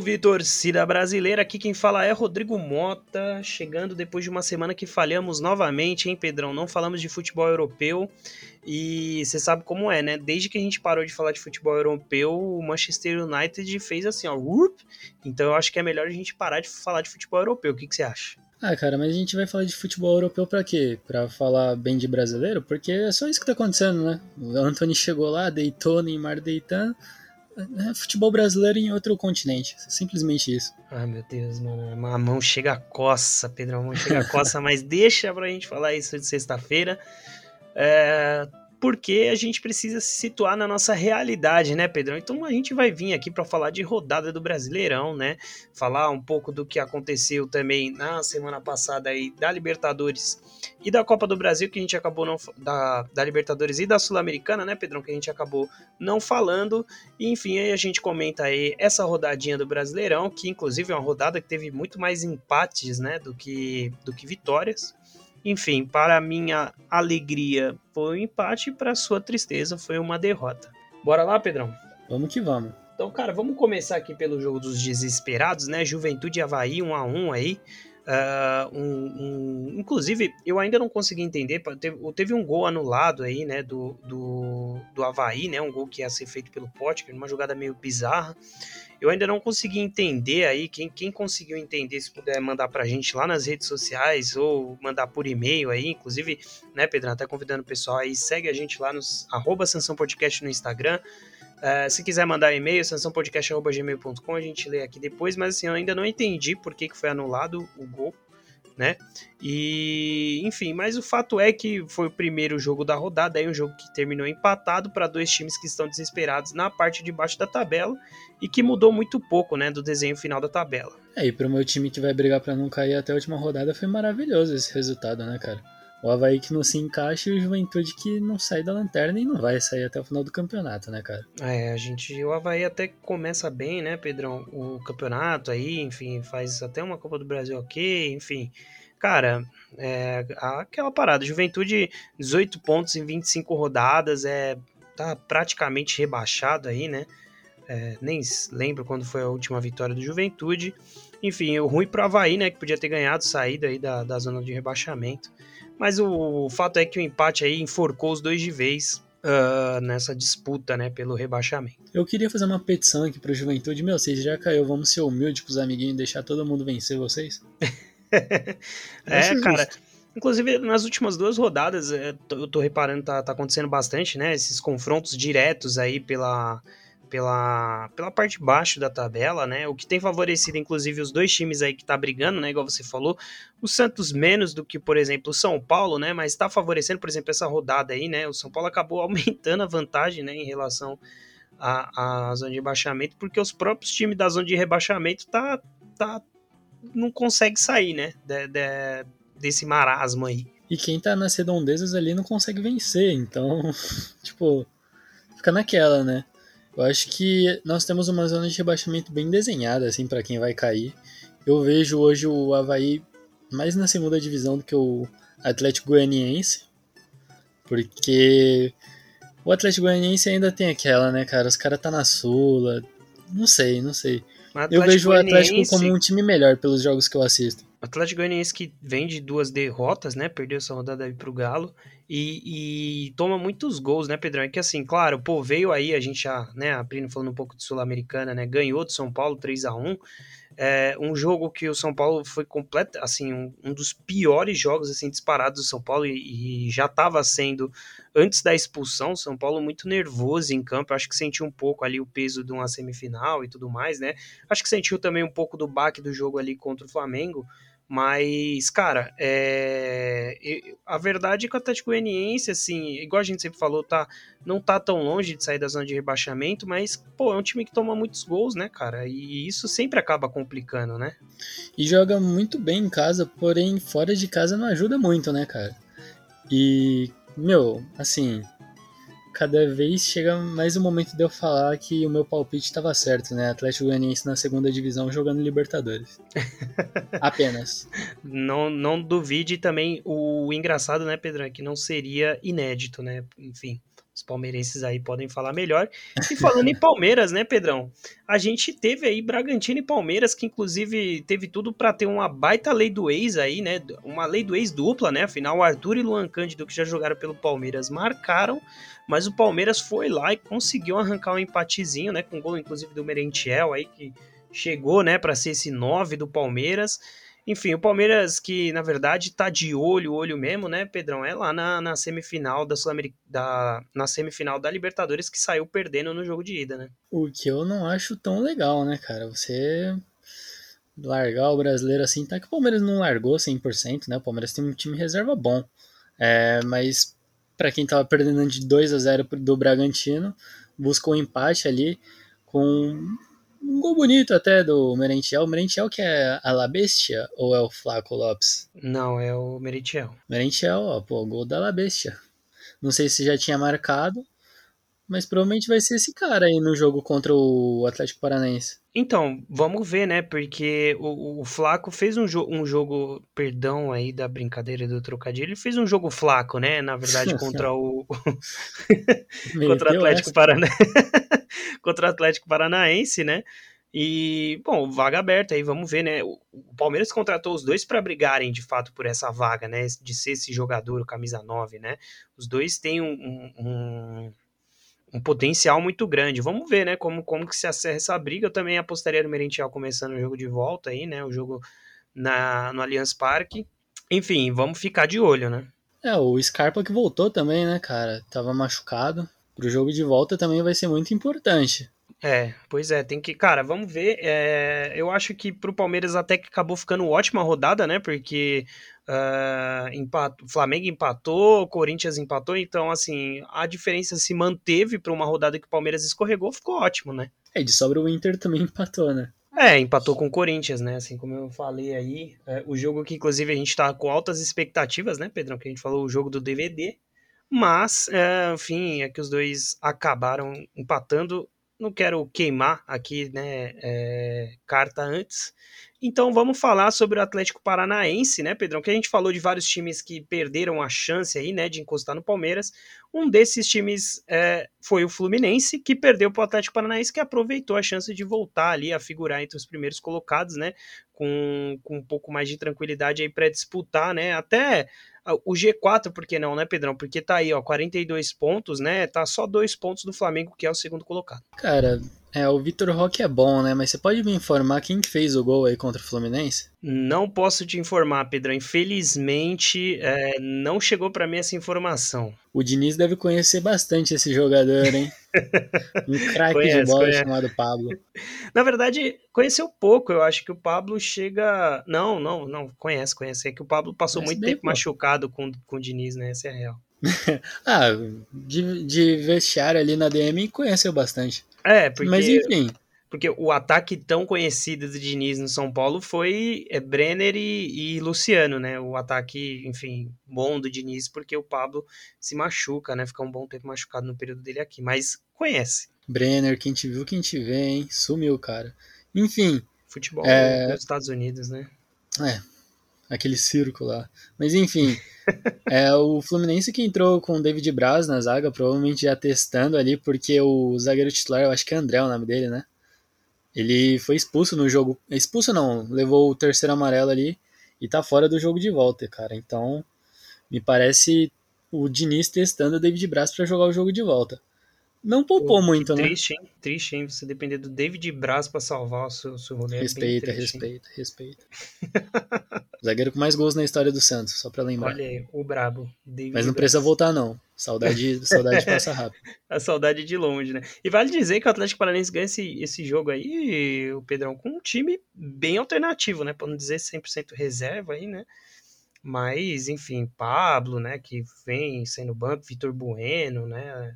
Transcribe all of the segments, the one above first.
Salve, torcida brasileira! Aqui quem fala é Rodrigo Mota, chegando depois de uma semana que falhamos novamente, hein, Pedrão? Não falamos de futebol europeu e você sabe como é, né? Desde que a gente parou de falar de futebol europeu, o Manchester United fez assim, ó, então eu acho que é melhor a gente parar de falar de futebol europeu. O que, que você acha? Ah, cara, mas a gente vai falar de futebol europeu pra quê? Pra falar bem de brasileiro? Porque é só isso que tá acontecendo, né? O Anthony chegou lá, deitou, Neymar deitando futebol brasileiro em outro continente. Simplesmente isso. Ai, meu Deus, mano. A mão chega a coça, Pedro. A mão chega a coça, mas deixa pra gente falar isso de sexta-feira. É, porque a gente precisa se situar na nossa realidade, né, Pedrão? Então a gente vai vir aqui para falar de rodada do Brasileirão, né? Falar um pouco do que aconteceu também na semana passada aí da Libertadores e da Copa do Brasil, que a gente acabou não da, da Libertadores e da Sul-Americana, né, Pedrão, que a gente acabou não falando. E, enfim, aí a gente comenta aí essa rodadinha do Brasileirão, que inclusive é uma rodada que teve muito mais empates, né, do que do que vitórias. Enfim, para minha alegria foi um empate, para sua tristeza foi uma derrota. Bora lá, Pedrão? Vamos que vamos. Então, cara, vamos começar aqui pelo jogo dos desesperados, né? Juventude e Havaí 1 a 1 aí. Uh, um, um, inclusive, eu ainda não consegui entender. Teve, teve, um gol anulado aí, né? Do, do, do Havaí, né? Um gol que ia ser feito pelo Potker, uma jogada meio bizarra. Eu ainda não consegui entender aí, quem, quem conseguiu entender, se puder mandar pra gente lá nas redes sociais ou mandar por e-mail aí, inclusive, né, Pedro, até convidando o pessoal aí, segue a gente lá nos arroba Sansão Podcast no Instagram. Uh, se quiser mandar e-mail, sansãopodcast.gmail.com, a gente lê aqui depois, mas assim, eu ainda não entendi por que, que foi anulado o gol né? E, enfim, mas o fato é que foi o primeiro jogo da rodada, aí um jogo que terminou empatado para dois times que estão desesperados na parte de baixo da tabela e que mudou muito pouco, né, do desenho final da tabela. É, e para o meu time que vai brigar para não cair até a última rodada foi maravilhoso esse resultado, né, cara? O Havaí que não se encaixa e o Juventude que não sai da lanterna e não vai sair até o final do campeonato, né, cara? É, a gente. O Havaí até começa bem, né, Pedrão? O campeonato aí, enfim, faz até uma Copa do Brasil ok, enfim. Cara, é, aquela parada. Juventude, 18 pontos em 25 rodadas, é, tá praticamente rebaixado aí, né? É, nem lembro quando foi a última vitória do Juventude. Enfim, o ruim pro Havaí, né? Que podia ter ganhado, saída aí da, da zona de rebaixamento. Mas o, fato é que o empate aí enforcou os dois de vez uh, nessa disputa, né, pelo rebaixamento. Eu queria fazer uma petição aqui pro Juventude. Meu, vocês já caiu, vamos ser humildes com os amiguinhos e deixar todo mundo vencer vocês? é, cara. Inclusive, nas últimas duas rodadas, é, eu tô reparando, tá, tá acontecendo bastante, né? Esses confrontos diretos aí pela, pela, pela parte de baixo da tabela, né? O que tem favorecido, inclusive, os dois times aí que tá brigando, né? Igual você falou, o Santos menos do que, por exemplo, o São Paulo, né? Mas tá favorecendo, por exemplo, essa rodada aí, né? O São Paulo acabou aumentando a vantagem, né? Em relação à, à zona de rebaixamento, porque os próprios times da zona de rebaixamento tá, tá não consegue sair, né? De, de, desse marasmo aí. E quem tá nas redondezas ali não consegue vencer, então, tipo, fica naquela, né? Eu acho que nós temos uma zona de rebaixamento bem desenhada, assim, para quem vai cair. Eu vejo hoje o Havaí mais na segunda divisão do que o Atlético Goianiense, porque o Atlético Goianiense ainda tem aquela, né, cara? Os caras tá na Sula, não sei, não sei. Eu vejo o Atlético como um time melhor pelos jogos que eu assisto. O Atlético Goianiense que vem de duas derrotas, né? Perdeu essa rodada aí pro Galo. E, e, toma muitos gols, né, Pedrão? É que assim, claro, pô, veio aí, a gente já, né, a falando um pouco de Sul-Americana, né? Ganhou do São Paulo 3 a 1 é, um jogo que o São Paulo foi completo, assim, um, um, dos piores jogos assim disparados do São Paulo e, e já estava sendo antes da expulsão, São Paulo muito nervoso em campo, acho que sentiu um pouco ali o peso de uma semifinal e tudo mais, né? Acho que sentiu também um pouco do baque do jogo ali contra o Flamengo. Mas, cara, é... a verdade é que o Atlético Goianiense, assim, igual a gente sempre falou, tá, não tá tão longe de sair da zona de rebaixamento, mas, pô, é um time que toma muitos gols, né, cara? E isso sempre acaba complicando, né? E joga muito bem em casa, porém fora de casa não ajuda muito, né, cara? E, meu, assim, cada vez chega mais o momento de eu falar que o meu palpite estava certo, né? Atlético Goianiense na segunda divisão jogando Libertadores. Apenas. Não, não duvide também o engraçado, né, Pedro, é que não seria inédito, né? Enfim, Os palmeirenses aí podem falar melhor. E falando em Palmeiras, né, Pedrão? A gente teve aí Bragantino e Palmeiras, que inclusive teve tudo para ter uma baita lei do ex aí, né? Uma lei do ex dupla, né? Afinal, Arthur e Luan Cândido, que já jogaram pelo Palmeiras, marcaram, mas o Palmeiras foi lá e conseguiu arrancar um empatezinho, né? Com gol, inclusive, do Merentiel aí, que chegou, né, para ser esse 9 do Palmeiras. Enfim, o Palmeiras que, na verdade, tá de olho, olho mesmo, né, Pedrão? É lá na, na semifinal da, da na semifinal da Libertadores que saiu perdendo no jogo de ida, né? O que eu não acho tão legal, né, cara? Você largar o brasileiro assim, tá que o Palmeiras não largou 100%, né? O Palmeiras tem um time reserva bom. É, mas para quem tava perdendo de 2 a 0 do Bragantino, buscou um empate ali com um gol bonito até do Merentiel. O Merentiel que é a La Bestia ou é o Flaco Lopes? Não, é o Merentiel. Merentiel, ó, pô, gol da La Bestia. Não sei se já tinha marcado, mas provavelmente vai ser esse cara aí no jogo contra o Atlético Paranaense. Então, vamos ver, né? Porque o, o Flaco fez um, jo um jogo, perdão aí da brincadeira do trocadilho, ele fez um jogo flaco, né? Na verdade, contra o. contra o Atlético Paranaense. contra o Atlético Paranaense, né? E, bom, vaga aberta aí, vamos ver, né? O, Palmeiras contratou os dois para brigarem de fato por essa vaga, né? De ser esse jogador, o camisa 9, né? Os dois têm um, um, um potencial muito grande. Vamos ver, né, como, como que se acerra essa briga. Eu também apostaria no Merentiel começando o jogo de volta aí, né, o jogo na, no Allianz Parque. Enfim, vamos ficar de olho, né. É, o Scarpa que voltou também, né, cara, tava machucado. Pro jogo de volta também vai ser muito importante. É, pois é, tem que. Cara, vamos ver. É, eu acho que pro Palmeiras até que acabou ficando ótima rodada, né? Porque uh, empatou, Flamengo empatou, Corinthians empatou, então, assim, a diferença se manteve para uma rodada que o Palmeiras escorregou, ficou ótimo, né? É, de sobra o Inter também empatou, né? É, empatou com o Corinthians, né? Assim como eu falei aí, é, o jogo que inclusive a gente tá com altas expectativas, né, Pedrão? Que a gente falou o jogo do DVD, mas, é, enfim, é que os dois acabaram empatando não quero queimar aqui, né, é, carta antes. Então vamos falar sobre o Atlético Paranaense, né, Pedrão? Que a gente falou de vários times que perderam a chance aí, né, de encostar no Palmeiras. Um desses times é, foi o Fluminense, que perdeu para o Atlético Paranaense, que aproveitou a chance de voltar ali a figurar entre os primeiros colocados, né, com, com um pouco mais de tranquilidade aí para disputar, né, até o G4, por que não, né, Pedrão? Porque tá aí, ó, 42 pontos, né? Tá só dois pontos do Flamengo, que é o segundo colocado. Cara, é, o Vitor Roque é bom, né? Mas você pode me informar quem que fez o gol aí contra o Fluminense? Não posso te informar, Pedro. Infelizmente, é, não chegou para mim essa informação. O Diniz deve conhecer bastante esse jogador, hein? um craque de bola conhece. chamado Pablo. Na verdade, conheceu pouco. Eu acho que o Pablo chega. Não, não, não. Conhece, conhece. É que o Pablo passou conhece muito bem, tempo pô. machucado com, com o Diniz, né? Essa é a real. ah, de, de vestiário ali na DM conheceu bastante. É, porque. Mas enfim. Porque o ataque tão conhecido do Diniz no São Paulo foi é, Brenner e, e, Luciano, né? O ataque, enfim, bom do Diniz, porque o Pablo se machuca, né? Fica um bom tempo machucado no período dele aqui, mas conhece. Brenner, quem te viu, quem te vê, hein? Sumiu, cara. Enfim. Futebol é... dos Estados Unidos, né? É, aquele circo lá. Mas enfim, é o Fluminense que entrou com o David Braz na zaga, provavelmente já testando ali, porque o zagueiro titular, eu acho que é André o nome dele, né? Ele foi expulso no jogo. Expulso não, levou o terceiro amarelo ali e tá fora do jogo de volta, cara. Então, me parece o Diniz testando o David Braz para jogar o jogo de volta. Não poupou Pô, muito, né? Triste, hein? Triste, hein? Você depender do David Braz para salvar o seu, seu rolê. Respeita, é triste, respeita, hein? respeita. Zagueiro com mais gols na história do Santos, só pra lembrar. Olha aí, o brabo. David Mas não Braz. precisa voltar, não. Saudade, saudade passa rápido. A saudade de longe, né? E vale dizer que o Atlético Paranaense ganha esse, esse jogo aí, o Pedrão, com um time bem alternativo, né? Pra não dizer 100% reserva aí, né? Mas, enfim, Pablo, né? Que vem sendo banco, Vitor Bueno, né?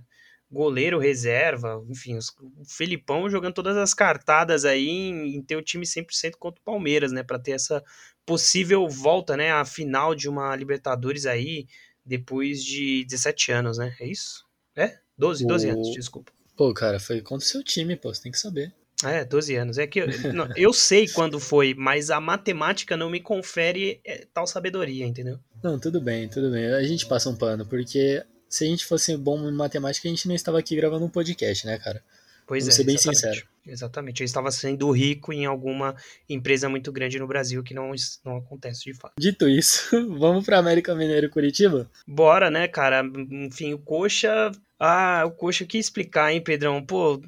Goleiro reserva, enfim, o Felipão jogando todas as cartadas aí em, em ter o time 100% contra o Palmeiras, né, para ter essa possível volta, né, à final de uma Libertadores aí depois de 17 anos, né? É isso? É? 12, 12 o... anos, desculpa. Pô, cara, foi contra o seu time, pô, você tem que saber. É, 12 anos. É que eu, não, eu sei quando foi, mas a matemática não me confere é, tal sabedoria, entendeu? Não, tudo bem, tudo bem. A gente passa um pano, porque se a gente fosse bom em matemática, a gente não estava aqui gravando um podcast, né, cara? Pois Vamos é, ser bem exatamente. sincero. Exatamente. Eu estava sendo rico em alguma empresa muito grande no Brasil que não, não acontece de fato. Dito isso, vamos para América Mineiro Curitiba? Bora, né, cara? Enfim, o Coxa. Ah, o Coxa, o que explicar, hein, Pedrão? Pô,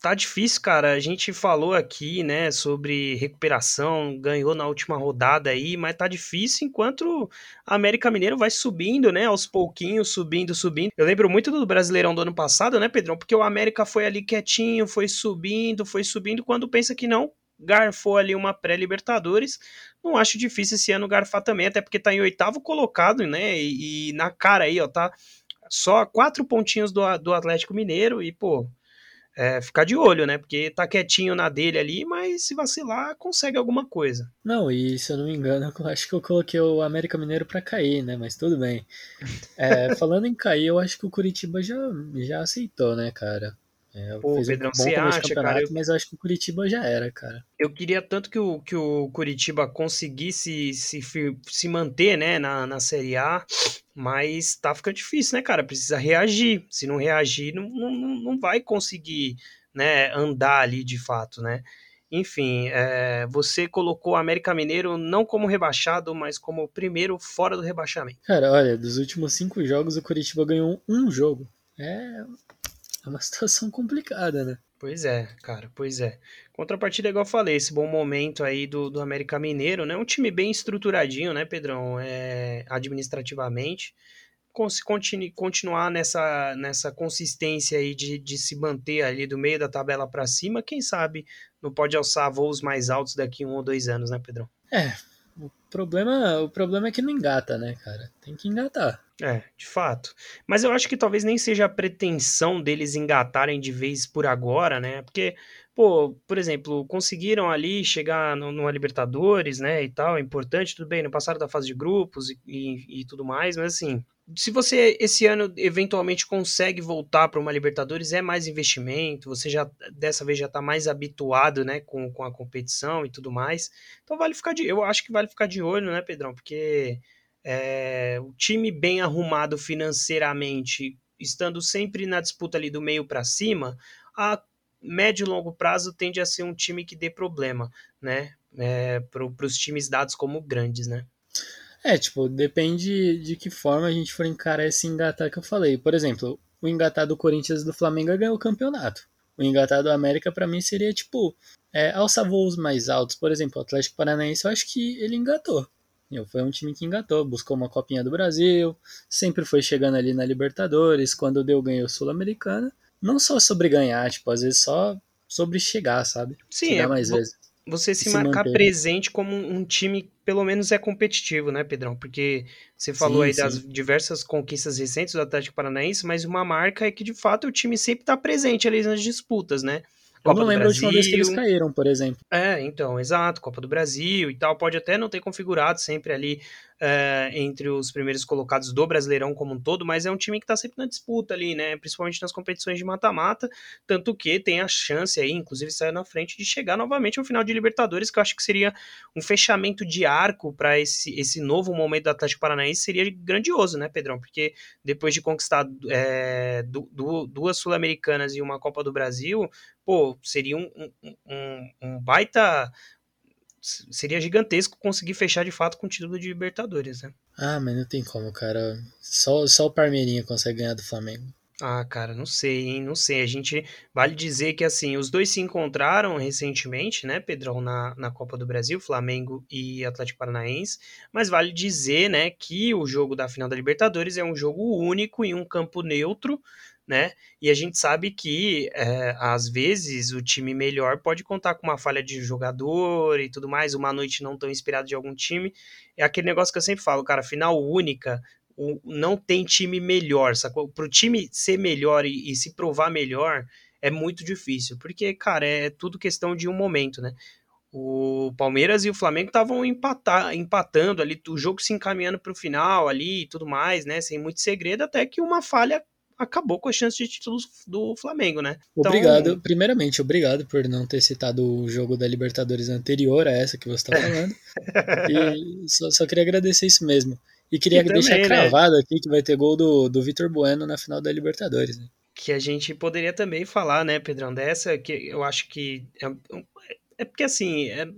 tá difícil, cara. A gente falou aqui, né, sobre recuperação, ganhou na última rodada aí, mas tá difícil enquanto a América Mineiro vai subindo, né, aos pouquinhos, subindo, subindo. Eu lembro muito do Brasileirão do ano passado, né, Pedrão? Porque o América foi ali quietinho, foi subindo, foi subindo, quando pensa que não, garfou ali uma pré-Libertadores. Não acho difícil esse ano garfar também, até porque tá em oitavo colocado, né, e, e na cara aí, ó, tá só quatro pontinhos do, do Atlético Mineiro e, pô, é, ficar de olho, né? Porque tá quietinho na dele ali, mas se vacilar, consegue alguma coisa. Não, e se eu não me engano, eu acho que eu coloquei o América Mineiro para cair, né? Mas tudo bem. É, falando em cair, eu acho que o Curitiba já, já aceitou, né, cara? É, Pô, Pedrão, um você acha, cara? Eu... Mas eu acho que o Curitiba já era, cara. Eu queria tanto que o, que o Curitiba conseguisse se, se manter, né, na, na Série A, mas tá ficando difícil, né, cara? Precisa reagir. Se não reagir, não, não, não vai conseguir, né, andar ali de fato, né? Enfim, é, você colocou o América Mineiro não como rebaixado, mas como o primeiro fora do rebaixamento. Cara, olha, dos últimos cinco jogos, o Curitiba ganhou um jogo. É é uma situação complicada, né? Pois é, cara, pois é. Contrapartida, igual eu falei, esse bom momento aí do, do América Mineiro, né? Um time bem estruturadinho, né, Pedrão? É, administrativamente. Se continue, continuar nessa, nessa consistência aí de, de se manter ali do meio da tabela para cima, quem sabe não pode alçar voos mais altos daqui um ou dois anos, né, Pedrão? É, problema, o problema é que não engata, né, cara? Tem que engatar. É, de fato. Mas eu acho que talvez nem seja a pretensão deles engatarem de vez por agora, né? Porque, pô, por exemplo, conseguiram ali chegar no, numa Libertadores, né, e tal, é importante, tudo bem, no passado da fase de grupos e, e, e tudo mais, mas assim, se você esse ano eventualmente consegue voltar para uma Libertadores, é mais investimento, você já dessa vez já está mais habituado, né, com, com a competição e tudo mais. Então vale ficar de, eu acho que vale ficar de olho, né, Pedrão? Porque é, o time bem arrumado financeiramente, estando sempre na disputa ali do meio para cima, a médio e longo prazo tende a ser um time que dê problema, né? É, para os times dados como grandes, né? É, tipo, depende de que forma a gente for encarar esse engatar que eu falei. Por exemplo, o engatar do Corinthians do Flamengo ganhou o campeonato. O engatar do América, para mim, seria tipo, é, alçar voos mais altos. Por exemplo, o Atlético Paranaense, eu acho que ele engatou. Foi um time que engatou, buscou uma copinha do Brasil, sempre foi chegando ali na Libertadores, quando deu ganhou Sul-Americana. Não só sobre ganhar, tipo, às vezes só sobre chegar, sabe? Sim, chegar é, mais vezes. Você se, se marcar manter. presente como um time pelo menos é competitivo, né, Pedrão? Porque você falou sim, aí sim. das diversas conquistas recentes do Atlético Paranaense, mas uma marca é que de fato o time sempre está presente ali nas disputas, né? Copa eu não lembro a última vez que eles caíram, por exemplo. É, então, exato, Copa do Brasil e tal, pode até não ter configurado sempre ali é, entre os primeiros colocados do Brasileirão como um todo, mas é um time que está sempre na disputa ali, né? Principalmente nas competições de mata-mata, tanto que tem a chance aí, inclusive sair na frente, de chegar novamente ao final de Libertadores, que eu acho que seria um fechamento de arco para esse, esse novo momento do Atlético Paranaense, seria grandioso, né, Pedrão? Porque depois de conquistar é, du, du, duas Sul-Americanas e uma Copa do Brasil, pô, seria um, um, um, um baita seria gigantesco conseguir fechar de fato com o título de Libertadores, né? Ah, mas não tem como, cara. Só, só o Parmeirinha consegue ganhar do Flamengo. Ah, cara, não sei, hein? Não sei. A gente vale dizer que assim, os dois se encontraram recentemente, né, Pedrão, na, na Copa do Brasil, Flamengo e Atlético Paranaense. Mas vale dizer, né, que o jogo da final da Libertadores é um jogo único em um campo neutro, né? E a gente sabe que é, às vezes o time melhor pode contar com uma falha de jogador e tudo mais, uma noite não tão inspirada de algum time. É aquele negócio que eu sempre falo, cara, final única, o, não tem time melhor, sacou? Pro time ser melhor e, e se provar melhor é muito difícil, porque, cara, é tudo questão de um momento, né? O Palmeiras e o Flamengo estavam empatando ali, o jogo se encaminhando para o final ali e tudo mais, né? Sem muito segredo, até que uma falha acabou com a chance de título do Flamengo, né? Então... Obrigado, primeiramente, obrigado por não ter citado o jogo da Libertadores anterior a essa que você está falando. e só, só, queria agradecer isso mesmo. E queria Que deixar também, né? cravado aqui que vai ter gol do, do Vitor Bueno na final da Libertadores. Né? que a gente poderia também falar, né, Pedrão, dessa, que eu acho que é, é porque assim, é,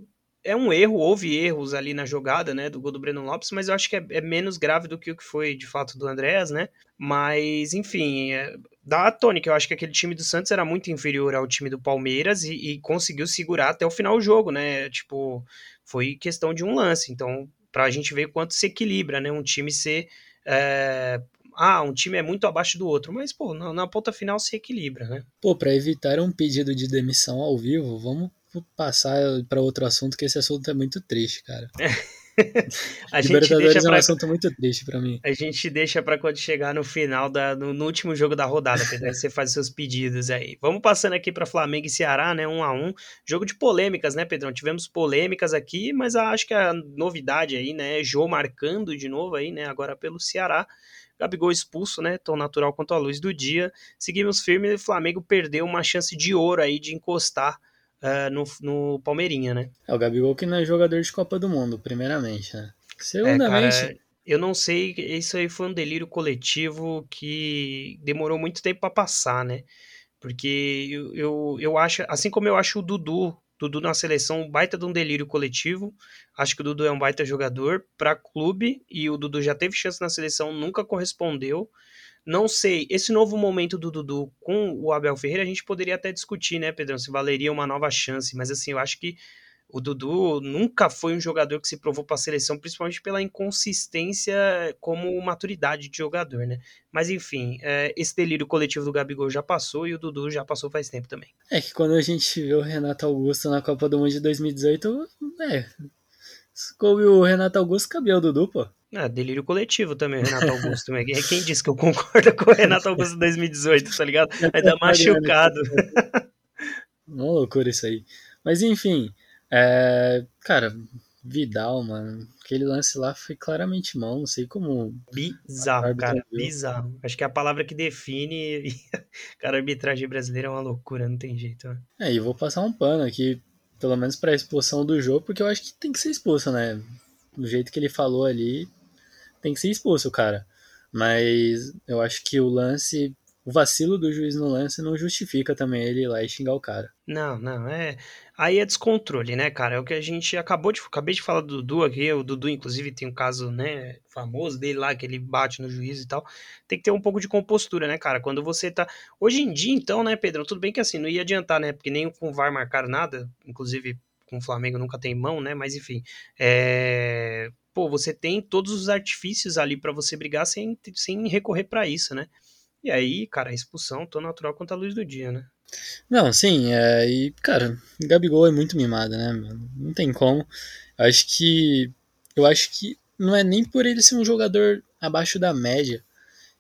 é um erro, houve erros ali na jogada, né, do gol do Breno Lopes, mas eu acho que é, é menos grave do que o que foi de fato do Andréas, né, mas enfim, é, dá a tônica, eu acho que aquele time do Santos era muito inferior ao time do Palmeiras e, e conseguiu segurar até o final do jogo, né, tipo, foi questão de um lance, então pra gente ver quanto se equilibra, né, um time ser... É, ah, um time é muito abaixo do outro, mas, pô, na, na ponta final se equilibra, né? Pô, para evitar um pedido de demissão ao vivo, vamos passar para outro assunto, que esse assunto é muito triste, cara. a gente deixa é um pra, assunto muito triste para mim. a gente deixa pra quando chegar no final, da, no, no último jogo da rodada, Pedro, você faz seus pedidos aí. Vamos passando aqui pra Flamengo e Ceará, né, um a um. Jogo de polêmicas, né, Pedrão? Tivemos polêmicas aqui, mas acho que a novidade aí, né, Jô marcando de novo aí, né, agora pelo Ceará. Gabigol expulso, né? Tão natural quanto a luz do dia. Seguimos firme e o Flamengo perdeu uma chance de ouro aí de encostar uh, no, no Palmeirinha, né? É o Gabigol que não é jogador de Copa do Mundo, primeiramente, né? É, Segundamente, cara, eu não sei, isso aí foi um delírio coletivo que demorou muito tempo para passar, né? Porque eu, eu, eu acho, assim como eu acho o Dudu Dudu na seleção, um baita de um delírio coletivo. Acho que o Dudu é um baita jogador para clube e o Dudu já teve chance na seleção, nunca correspondeu. Não sei, esse novo momento do Dudu com o Abel Ferreira, a gente poderia até discutir, né, Pedrão, se valeria uma nova chance, mas assim, eu acho que o Dudu nunca foi um jogador que se provou para a seleção, principalmente pela inconsistência como maturidade de jogador, né? Mas enfim, é, esse delírio coletivo do Gabigol já passou e o Dudu já passou faz tempo também. é que quando a gente vê o Renato Augusto na Copa do Mundo de 2018, é. Coube o Renato Augusto, cabia o Dudu, pô. Ah, delírio coletivo também, Renato Augusto. né? Quem disse que eu concordo com o Renato Augusto em 2018, tá ligado? Ainda machucado. Uma loucura isso aí. Mas enfim, é, cara, Vidal, mano, aquele lance lá foi claramente mão, não sei como. Bizarro, cara, viu. bizarro. Acho que é a palavra que define. Cara, a arbitragem brasileira é uma loucura, não tem jeito. né? É, e vou passar um pano aqui, pelo menos pra expulsão do jogo, porque eu acho que tem que ser expulso, né? Do jeito que ele falou ali, tem que ser expulso, cara. Mas eu acho que o lance, o vacilo do juiz no lance não justifica também ele ir lá e xingar o cara. Não, não, é. Aí é descontrole, né, cara? É o que a gente acabou de. Acabei de falar do Dudu aqui. O Dudu, inclusive, tem um caso, né, famoso dele lá, que ele bate no juiz e tal. Tem que ter um pouco de compostura, né, cara? Quando você tá. Hoje em dia, então, né, Pedrão? Tudo bem que assim, não ia adiantar, né? Porque nem com o VAR marcar nada. Inclusive, com o Flamengo nunca tem mão, né? Mas enfim. É. Pô, você tem todos os artifícios ali pra você brigar sem, sem recorrer pra isso, né? E aí, cara, a expulsão tão natural quanto a luz do dia, né? Não, sim, é, e, cara, Gabigol é muito mimado, né? Não tem como. Acho que. Eu acho que não é nem por ele ser um jogador abaixo da média.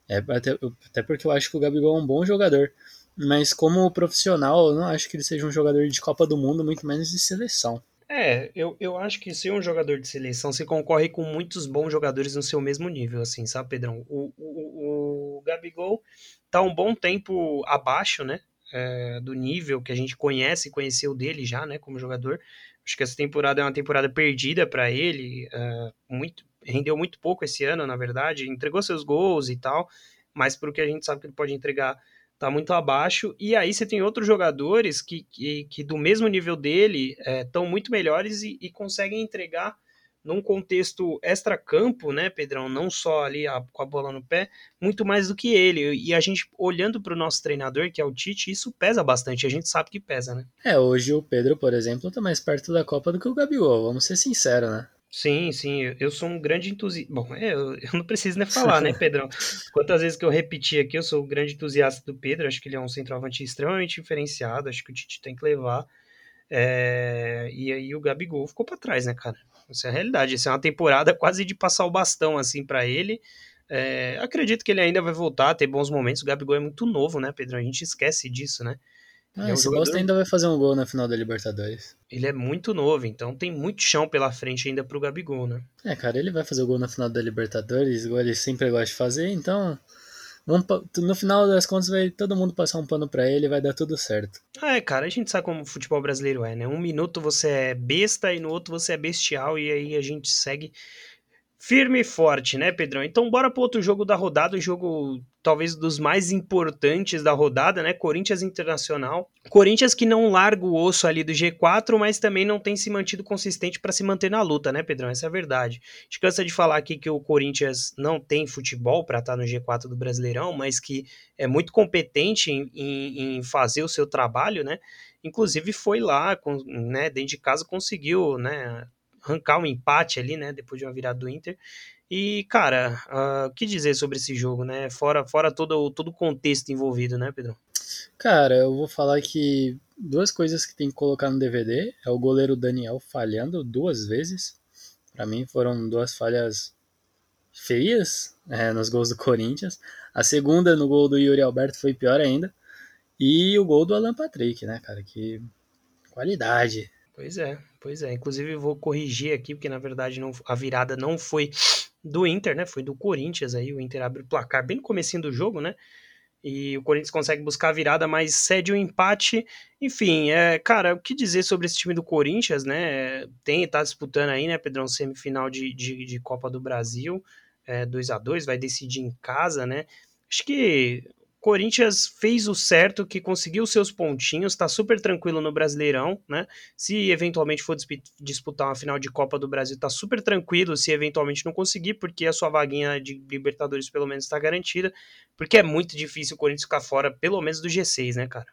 É, até, até porque eu acho que o Gabigol é um bom jogador. Mas como profissional, eu não acho que ele seja um jogador de Copa do Mundo, muito menos de seleção. É, eu, eu acho que ser um jogador de seleção, você concorre com muitos bons jogadores no seu mesmo nível, assim, sabe, Pedrão? O, o, o Gabigol tá um bom tempo abaixo, né, é, do nível que a gente conhece e conheceu dele já, né, como jogador. Acho que essa temporada é uma temporada perdida para ele, é, muito, rendeu muito pouco esse ano, na verdade, entregou seus gols e tal, mas pro que a gente sabe que ele pode entregar, tá muito abaixo. E aí você tem outros jogadores que, que, que do mesmo nível dele estão muito melhores e, e conseguem entregar num contexto extra-campo, né, Pedrão? Não só ali a- com a bola no pé, muito mais do que ele. E a gente, olhando para o nosso treinador, que é o Tite, isso pesa bastante. A gente sabe que pesa, né? É, hoje o Pedro, por exemplo, tá mais perto da Copa do que o Gabigol, vamos ser sinceros, né? Sim, sim, eu- sou um grande entusiasta. Bom, eu, eu não preciso nem falar, né, Pedrão? Quantas vezes que eu repeti aqui, eu sou um grande entusiasta do Pedro, acho que ele é um centroavante extremamente diferenciado, acho que o Tite tem que levar. É, e aí o Gabigol ficou pra trás, né, cara? Essa é a realidade. Essa é uma temporada quase de passar o bastão, assim, pra ele. É, acredito que ele ainda vai voltar a ter bons momentos. O Gabigol é muito novo, né, Pedro? A gente esquece disso, né? Ah, é um esse jogador- ainda vai fazer um gol na final da Libertadores. Ele é muito novo, então tem muito chão pela frente ainda pro Gabigol, né? É, cara, ele vai fazer o gol na final da Libertadores, igual ele sempre gosta de fazer, então. no final das contas, vai todo mundo passar um pano pra ele e vai dar tudo certo. Ah, é, cara, a gente sabe como o futebol brasileiro é, né? Um minuto você é besta e no outro você é bestial, e aí a gente segue firme e forte, né, Pedrão? Então bora pro outro jogo da rodada, o jogo talvez dos mais importantes da rodada, né? Corinthians Internacional. Corinthians que não larga o osso ali do G4, mas também não tem se mantido consistente para se manter na luta, né, Pedrão? Essa é a verdade. A gente cansa de falar aqui que o Corinthians não tem futebol para estar tá no G4 do Brasileirão, mas que é muito competente em, em, em fazer o seu trabalho, né? Inclusive foi lá, com, né, dentro de casa conseguiu, né, arrancar um empate ali, né, depois de uma virada do Inter. E, cara, ah, o uh, que dizer sobre esse jogo, né? Fora, fora todo, todo o contexto envolvido, né, Pedro? Cara, eu vou falar que duas coisas que tem que colocar no DVD é o goleiro Daniel falhando duas vezes. Para mim foram duas falhas feias é, nos gols do Corinthians. A segunda no gol do Yuri Alberto foi pior ainda. E o gol do Alan Patrick, né, cara? Que qualidade. Pois é, pois é. Inclusive vou corrigir aqui, porque na verdade não, a virada não foi do Inter, né? Foi do Corinthians aí. O Inter abre o placar bem no comecinho do jogo, né? E o Corinthians consegue buscar a virada, mas cede o um empate. Enfim, é, cara, o que dizer sobre esse time do Corinthians, né? Tem, tá disputando aí, né, Pedrão, semifinal de, de, de Copa do Brasil, é, 2 a 2 vai decidir em casa, né? Acho que Corinthians fez o certo, que conseguiu seus pontinhos, está super tranquilo no Brasileirão, né? Se eventualmente for disputar uma final de Copa do Brasil, está super tranquilo se eventualmente não conseguir, porque a sua vaguinha de Libertadores pelo menos está garantida, porque é muito difícil o Corinthians ficar fora, pelo menos do G6, né, cara?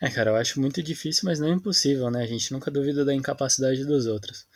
É, cara, eu acho muito difícil, mas não é impossível, né? A gente nunca duvida da incapacidade dos outros.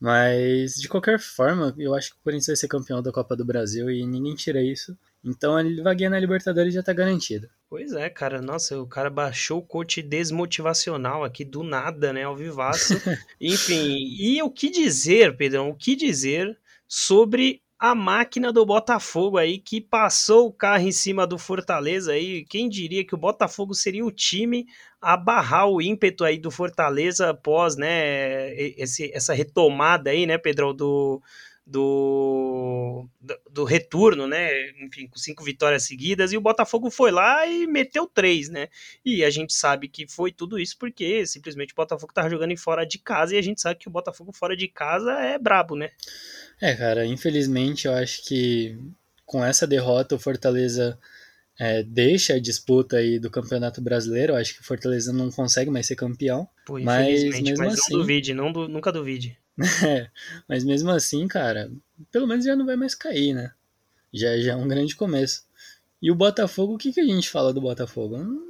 Mas, de qualquer forma, eu acho que o Corinthians vai ser campeão da Copa do Brasil e ninguém tira isso. Então a vaguinha na Libertadores já tá garantida. Pois é, cara. Nossa, o cara baixou o coach desmotivacional aqui do nada, né? Ao vivaço. Enfim, e o que dizer, Pedrão? O que dizer sobre a máquina do Botafogo aí que passou o carro em cima do Fortaleza aí. Quem diria que o Botafogo seria o time a barrar o ímpeto aí do Fortaleza após, né, esse, essa retomada aí, né, Pedrão, do, do, do, retorno, né? Enfim, com cinco vitórias seguidas, e o Botafogo foi lá e meteu três, né? E a gente sabe que foi tudo isso porque simplesmente o Botafogo tava jogando em fora de casa e a gente sabe que o Botafogo fora de casa é brabo, né? É, cara, infelizmente eu acho que com essa derrota o Fortaleza é, deixa a disputa aí do Campeonato Brasileiro. Eu acho que o Fortaleza não consegue mais ser campeão. Pô, mas mesmo mas assim, não duvide, não, nunca duvide. É, mas mesmo assim, cara, pelo menos já não vai mais cair, né? Já, já é um grande começo. E o Botafogo, o que, que a gente fala do Botafogo? Não,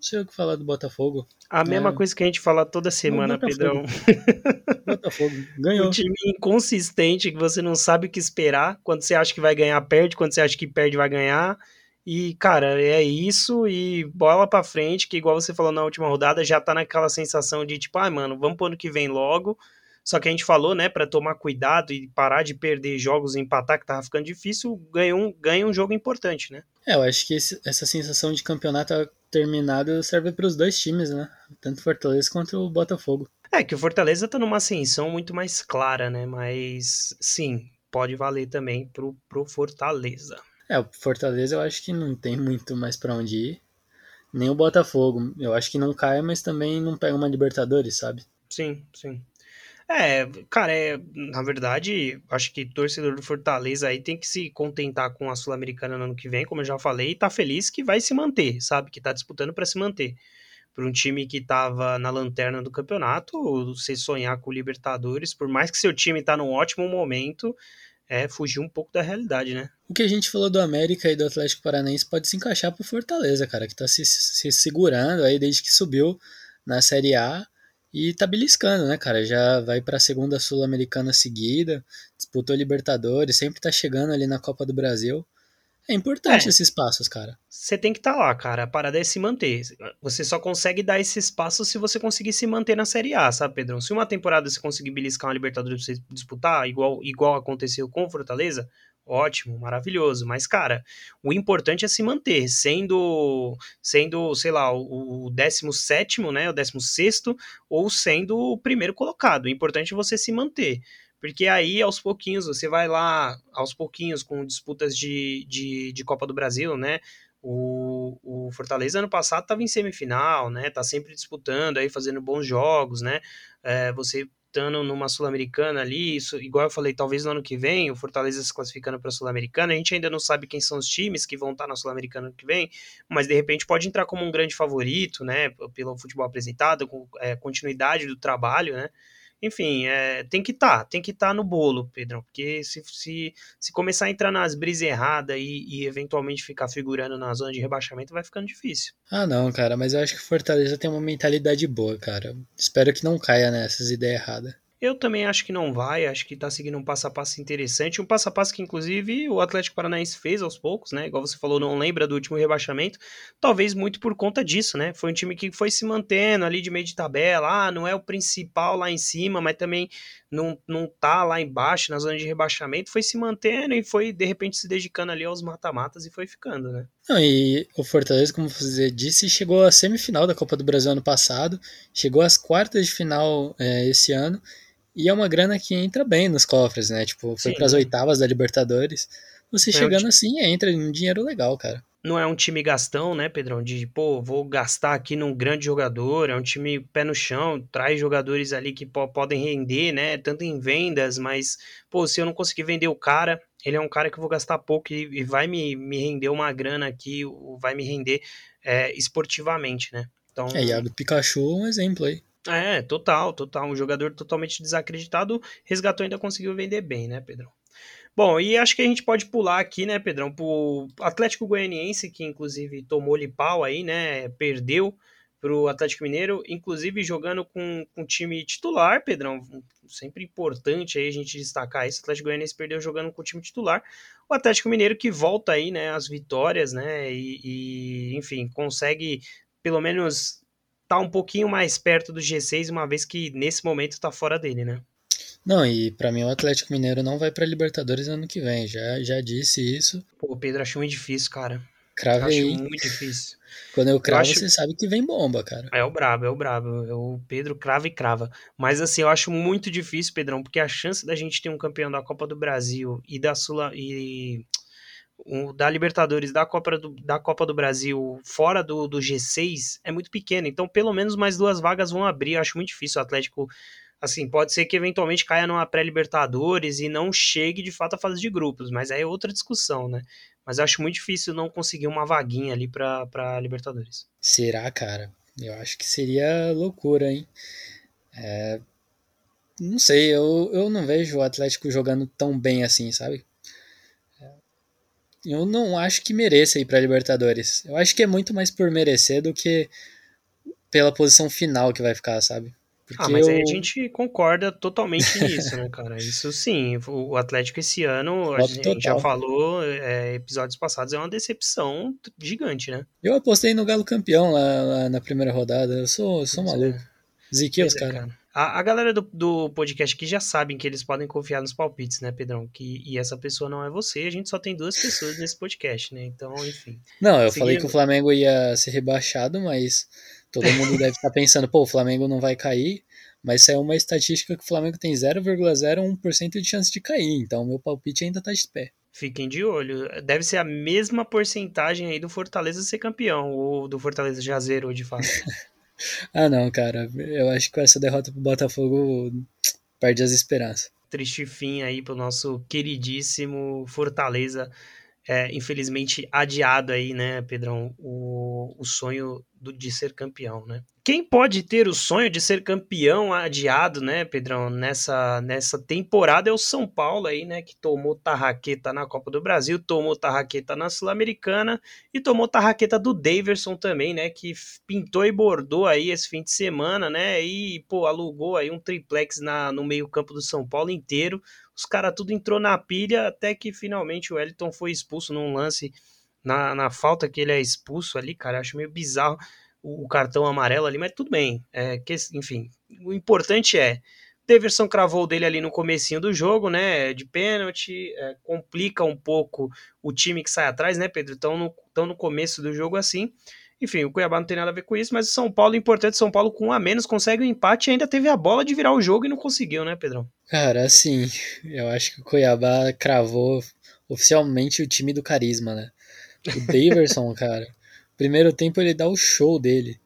sei o que falar do Botafogo. A é. mesma coisa que a gente fala toda semana, Pedrão. Botafogo, ganhou. Um time inconsistente que você não sabe o que esperar. Quando você acha que vai ganhar, perde. Quando você acha que perde, vai ganhar. E, cara, é isso e bola pra frente, que igual você falou na última rodada, já tá naquela sensação de tipo, ah, mano, vamos pro ano que vem logo só que a gente falou, né, para tomar cuidado e parar de perder jogos e empatar, que tava ficando difícil, ganha um, ganha um jogo importante, né? É, eu acho que esse, essa sensação de campeonato terminado serve para os dois times, né? Tanto Fortaleza quanto o Botafogo. É, que o Fortaleza tá numa ascensão muito mais clara, né? Mas sim, pode valer também pro, pro Fortaleza. É, o Fortaleza eu acho que não tem muito mais para onde ir. Nem o Botafogo. Eu acho que não cai, mas também não pega uma Libertadores, sabe? Sim, sim. É, cara, é, na verdade, acho que torcedor do Fortaleza aí tem que se contentar com a Sul-Americana no ano que vem, como eu já falei, e tá feliz que vai se manter, sabe? Que tá disputando para se manter. Para um time que tava na lanterna do campeonato, você sonhar com o Libertadores, por mais que seu time tá num ótimo momento, é fugir um pouco da realidade, né? O que a gente falou do América e do Atlético Paranaense pode se encaixar pro Fortaleza, cara, que tá se, se segurando aí desde que subiu na Série A e tá beliscando, né, cara? Já vai para a segunda Sul-Americana seguida, disputou Libertadores, sempre tá chegando ali na Copa do Brasil. É importante é. esses passos, cara. Você tem que estar tá lá, cara. A parada é se manter. Você só consegue dar esses passos se você conseguir se manter na Série A, sabe, Pedrão? Se uma temporada você conseguir beliscar uma Libertadores pra você disputar, igual, igual aconteceu com o Fortaleza, ótimo, maravilhoso. Mas, cara, o importante é se manter, sendo, sendo sei lá, o 17, né, o 16, ou sendo o primeiro colocado. O importante é você se manter. Porque aí, aos pouquinhos, você vai lá, aos pouquinhos, com disputas de, de, de Copa do Brasil, né? O, o Fortaleza ano passado estava em semifinal, né? Tá sempre disputando aí, fazendo bons jogos, né? É, você apostando numa Sul-Americana ali, isso, igual eu falei, talvez no ano que vem, o Fortaleza se classificando para a Sul-Americana, a gente ainda não sabe quem são os times que vão estar na Sul-Americana no que vem, mas de repente pode entrar como um grande favorito, né, pelo futebol apresentado, com é, continuidade do trabalho, né, enfim, é, tem que estar, tá, tem que estar tá no bolo, Pedrão, porque se, se, se começar a entrar nas brisas erradas e, e, eventualmente ficar figurando na zona de rebaixamento, vai ficando difícil. Ah, não, cara, mas eu acho que Fortaleza tem uma mentalidade boa, cara. Espero que não caia nessas ideias erradas. Eu também acho que não vai, acho que tá seguindo um passo a passo interessante, um passo a passo que inclusive o Atlético Paranaense fez aos poucos, né? Igual você falou, não lembra do último rebaixamento, talvez muito por conta disso, né? Foi um time que foi se mantendo ali de meio de tabela, ah, não é o principal lá em cima, mas também não, não tá lá embaixo na zona de rebaixamento, foi se mantendo e foi de repente se dedicando ali aos mata-matas e foi ficando, né? Não, e o Fortaleza, como você disse, chegou à semifinal da Copa do Brasil ano passado, chegou às quartas de final é, esse ano e é uma grana que entra bem nos cofres, né? Tipo, foi para as oitavas da Libertadores. Você é chegando um assim, entra em um dinheiro legal, cara. Não é um time gastão, né, Pedrão? De, pô, vou gastar aqui num grande jogador. É um time pé no chão, traz jogadores ali que podem render, né? Tanto em vendas, mas, pô, se eu não conseguir vender o cara, ele é um cara que eu vou gastar pouco e, e vai me, me render uma grana aqui, vai me render é, esportivamente, né? Então... É, e a do Pikachu é um exemplo aí. É, total, total. Um jogador totalmente desacreditado, resgatou ainda conseguiu vender bem, né, Pedrão? Bom, e acho que a gente pode pular aqui, né, Pedrão, pro Atlético Goianiense, que inclusive tomou-lhe pau aí, né, perdeu pro Atlético Mineiro, inclusive jogando com, com time titular, Pedrão, sempre importante aí a gente destacar isso, o Atlético Goianiense perdeu jogando com o time titular, o Atlético Mineiro que volta aí, né, as vitórias, né, e, e enfim, consegue pelo menos tá um pouquinho mais perto do G6, uma vez que nesse momento tá fora dele, né? Não, e para mim o Atlético Mineiro não vai para Libertadores ano que vem, já, já disse isso. Pô, o Pedro achou muito difícil, cara. Crave aí. muito difícil. Quando eu cravo, eu acho... você sabe que vem bomba, cara. É o brabo, é o brabo. É o Pedro crava e crava. Mas assim, eu acho muito difícil, Pedrão, porque a chance da gente ter um campeão da Copa do Brasil e da Sula e o, da Libertadores, da Copa do, da Copa do Brasil fora do, do G6 é muito pequena. Então, pelo menos mais duas vagas vão abrir. Eu acho muito difícil o Atlético. Assim, pode ser que eventualmente caia numa pré-Libertadores e não chegue de fato à fase de grupos, mas aí é outra discussão, né? Mas eu acho muito difícil não conseguir uma vaguinha ali pra, pra Libertadores. Será, cara? Eu acho que seria loucura, hein? É... Não sei, eu, eu não vejo o Atlético jogando tão bem assim, sabe? eu não acho que mereça ir para Libertadores. Eu acho que é muito mais por merecer do que pela posição final que vai ficar, sabe? Ah, mas eu... aí a gente concorda totalmente nisso, né, cara? Isso sim, o Atlético esse ano, a gente total. já falou, é, episódios passados, é uma decepção gigante, né? Eu apostei no Galo campeão lá, lá na primeira rodada, eu sou, eu sou maluco. É. Ziquei os caras. Cara. A, a galera do, do podcast aqui já sabem que eles podem confiar nos palpites, né, Pedrão? Que, e essa pessoa não é você, a gente só tem duas pessoas nesse podcast, né? Então, enfim. Não, eu falei que o Flamengo ia ser rebaixado, mas todo mundo deve estar pensando, pô, o Flamengo não vai cair, mas saiu uma estatística que o Flamengo tem 0,01% de chance de cair, então meu palpite ainda tá de pé. Fiquem de olho. Deve ser a mesma porcentagem aí do Fortaleza ser campeão, ou do Fortaleza já zerou de fato. ah, não, cara. Eu acho que com essa derrota pro Botafogo perde as esperanças. Triste fim aí pro nosso queridíssimo Fortaleza. É, infelizmente adiado aí, né, Pedrão, o, o sonho do, de ser campeão, né? Quem pode ter o sonho de ser campeão adiado, né, Pedrão, nessa, nessa temporada é o São Paulo aí, né, que tomou tarraqueta na Copa do Brasil, tomou tarraqueta na Sul-Americana e tomou tarraqueta do Daverson também, né, que pintou e bordou aí esse fim de semana, né, e, pô, alugou aí um triplex na, no meio campo do São Paulo inteiro, os caras tudo entrou na pilha até que finalmente o Wellington foi expulso num lance na, na falta que ele é expulso ali, cara, acho meio bizarro o, cartão amarelo ali, mas tudo bem. É, que, enfim, o importante é. Deverson cravou dele ali no comecinho do jogo, né? De pênalti, é, complica um pouco o time que sai atrás, né, Pedro? Estão no, tão no começo do jogo assim. Enfim, o Cuiabá não tem nada a ver com isso, mas o São Paulo, importante, São Paulo com um a menos consegue o um empate e ainda teve a bola de virar o jogo e não conseguiu, né, Pedrão? Cara, assim, eu acho que o Cuiabá cravou oficialmente o time do carisma, né? O Daverson, cara. Primeiro tempo ele dá o show dele.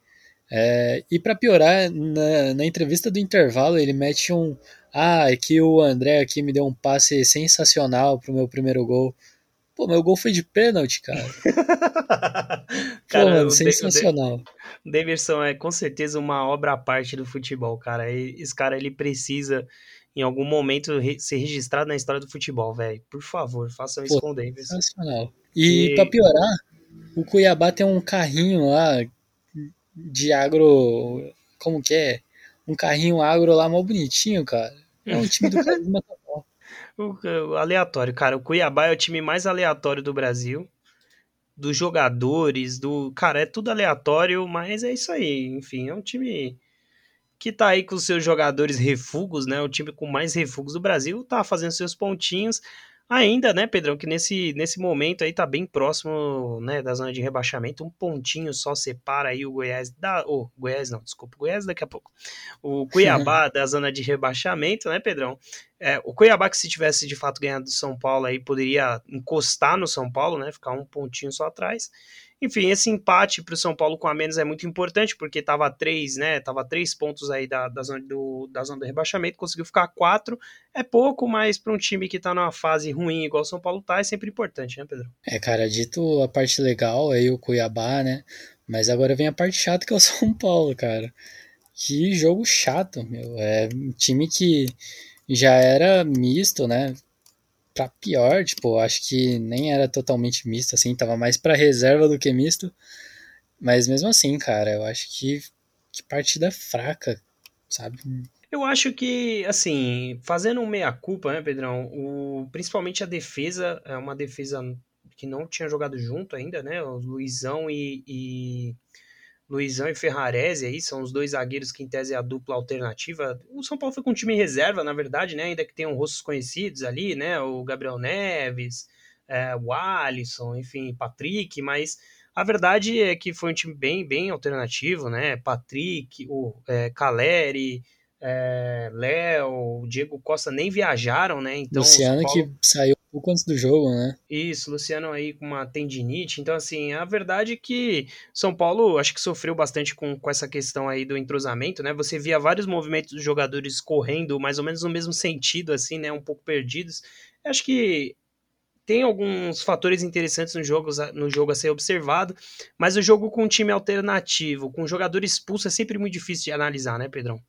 É, e para piorar, na, na entrevista do intervalo, ele mete um. Ah, é que o André aqui me deu um passe sensacional pro meu primeiro gol. Pô, meu gol foi de pênalti, cara. cara Pô, mano, sensacional. O Davidson é com certeza uma obra à parte do futebol, cara. Esse cara ele precisa em algum momento ser registrado na história do futebol, velho. Por favor, façam isso Pô, com o Davidson. Sensacional. E, e pra piorar, o Cuiabá tem um carrinho lá de agro. Como que é? Um carrinho agro lá mal bonitinho, cara. É um time do Carisma o, aleatório, cara. O Cuiabá é o time mais aleatório do Brasil. Dos jogadores, do. Cara, é tudo aleatório, mas é isso aí. Enfim, é um time que tá aí com seus jogadores refugos, né? O time com mais refugos do Brasil, tá fazendo seus pontinhos. Ainda, né, Pedrão, que nesse, nesse momento aí tá bem próximo, né, da zona de rebaixamento, um pontinho só separa aí o Goiás da, oh, Goiás não, desculpa, Goiás daqui a pouco. O Cuiabá da zona de rebaixamento, né, Pedrão? É, o Cuiabá que se tivesse de fato ganhado do São Paulo aí poderia encostar no São Paulo, né, ficar um pontinho só atrás. Enfim, esse empate para o São Paulo com a menos é muito importante, porque estava três, né? Tava três pontos aí da, da, zona do, da zona do rebaixamento, conseguiu ficar quatro. É pouco, mas para um time que está numa fase ruim, igual o São Paulo tá, é sempre importante, né, Pedro? É, cara, dito a parte legal aí, o Cuiabá, né? Mas agora vem a parte chata que é o São Paulo, cara. Que jogo chato, meu. É um time que já era misto, né? Pra pior, tipo, acho que nem era totalmente misto, assim, tava mais pra reserva do que misto. Mas mesmo assim, cara, eu acho que, que partida fraca, sabe? Eu acho que, assim, fazendo um meia-culpa, né, Pedrão? O, principalmente a defesa, é uma defesa que não tinha jogado junto ainda, né? O Luizão e, e Luizão e Ferrarese aí, são os dois zagueiros que em tese é a dupla alternativa. O São Paulo foi com um time reserva, na verdade, né? Ainda que tenham rostos conhecidos ali, né? O Gabriel Neves, é, o Alisson, enfim, Patrick, mas a verdade é que foi um time bem, bem alternativo, né? Patrick, o é, Caleri, é, Léo, Diego Costa nem viajaram, né? Então, Luciano Paulo... que saiu pouco antes do jogo, né? Isso, Luciano aí com uma tendinite. Então, assim, a verdade é que São Paulo acho que sofreu bastante com, com essa questão aí do entrosamento, né? Você via vários movimentos dos jogadores correndo mais ou menos no mesmo sentido, assim, né? Um pouco perdidos. Acho que tem alguns fatores interessantes no jogo, no jogo a ser observado, mas o jogo com um time alternativo, com um jogador expulso, é sempre muito difícil de analisar, né, Pedrão?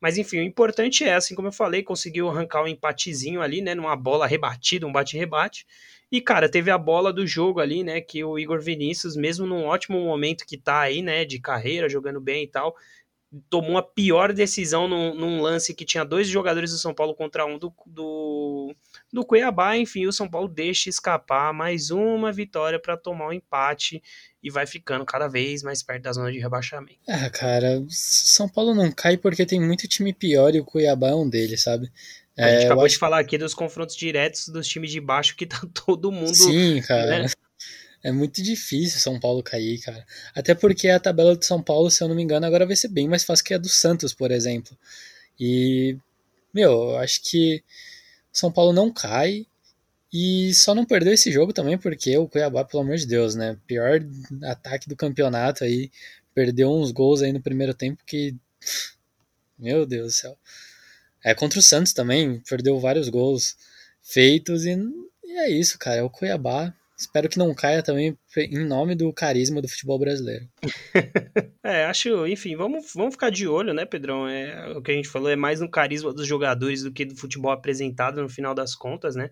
Mas enfim, o importante é, assim como eu falei, conseguiu arrancar um empatezinho ali, né? Numa bola rebatida, um bate-rebate. E, cara, teve a bola do jogo ali, né? Que o Igor Vinícius, mesmo num ótimo momento que tá aí, né? De carreira, jogando bem e tal, tomou a pior decisão num, num, lance que tinha dois jogadores do São Paulo contra um do, do, do Cuiabá. Enfim, o São Paulo deixa escapar mais uma vitória para tomar o um empate e vai ficando cada vez mais perto da zona de rebaixamento. Ah, cara, São Paulo não cai porque tem muito time pior e o Cuiabá é um deles, sabe? A gente é, acabou acho... de falar aqui dos confrontos diretos dos times de baixo que tá todo mundo. Sim, cara. Né? É muito difícil São Paulo cair, cara. Até porque a tabela de São Paulo, se eu não me engano, agora vai ser bem mais fácil que a do Santos, por exemplo. E, meu, eu acho que São Paulo não cai. E só não perdeu esse jogo também porque o Cuiabá, pelo amor de Deus, né? Pior ataque do campeonato aí. Perdeu uns gols aí no primeiro tempo que. Meu Deus do céu. É contra o Santos também, perdeu vários gols feitos e, e é isso, cara. É o Cuiabá. Espero que não caia também em nome do carisma do futebol brasileiro. é, acho, enfim, vamos, vamos ficar de olho, né, Pedrão? É, o que a gente falou é mais no carisma dos jogadores do que do futebol apresentado no final das contas, né?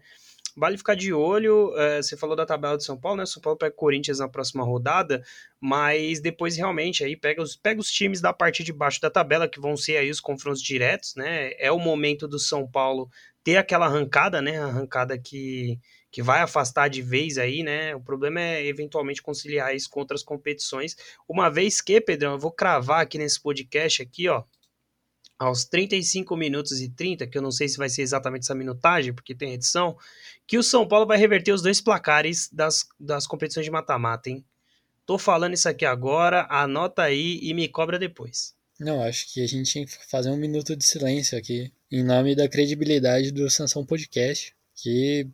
Vale ficar de olho. É, você falou da tabela de São Paulo, né? São Paulo pega o Corinthians na próxima rodada, mas depois realmente aí pega os, pega os times da parte de baixo da tabela, que vão ser aí os confrontos diretos, né? É o momento do São Paulo ter aquela arrancada, né? Arrancada que, que vai afastar de vez aí, né? O problema é eventualmente conciliar isso com outras competições. Uma vez que, Pedrão, eu vou cravar aqui nesse podcast aqui, ó aos 35 minutos e 30, que eu não sei se vai ser exatamente essa minutagem, porque tem edição, que o São Paulo vai reverter os dois placares das, das competições de mata-mata, hein? Tô falando isso aqui agora, anota aí e me cobra depois. Não, acho que a gente tinha que fazer um minuto de silêncio aqui, em nome da credibilidade do Sansão Podcast, que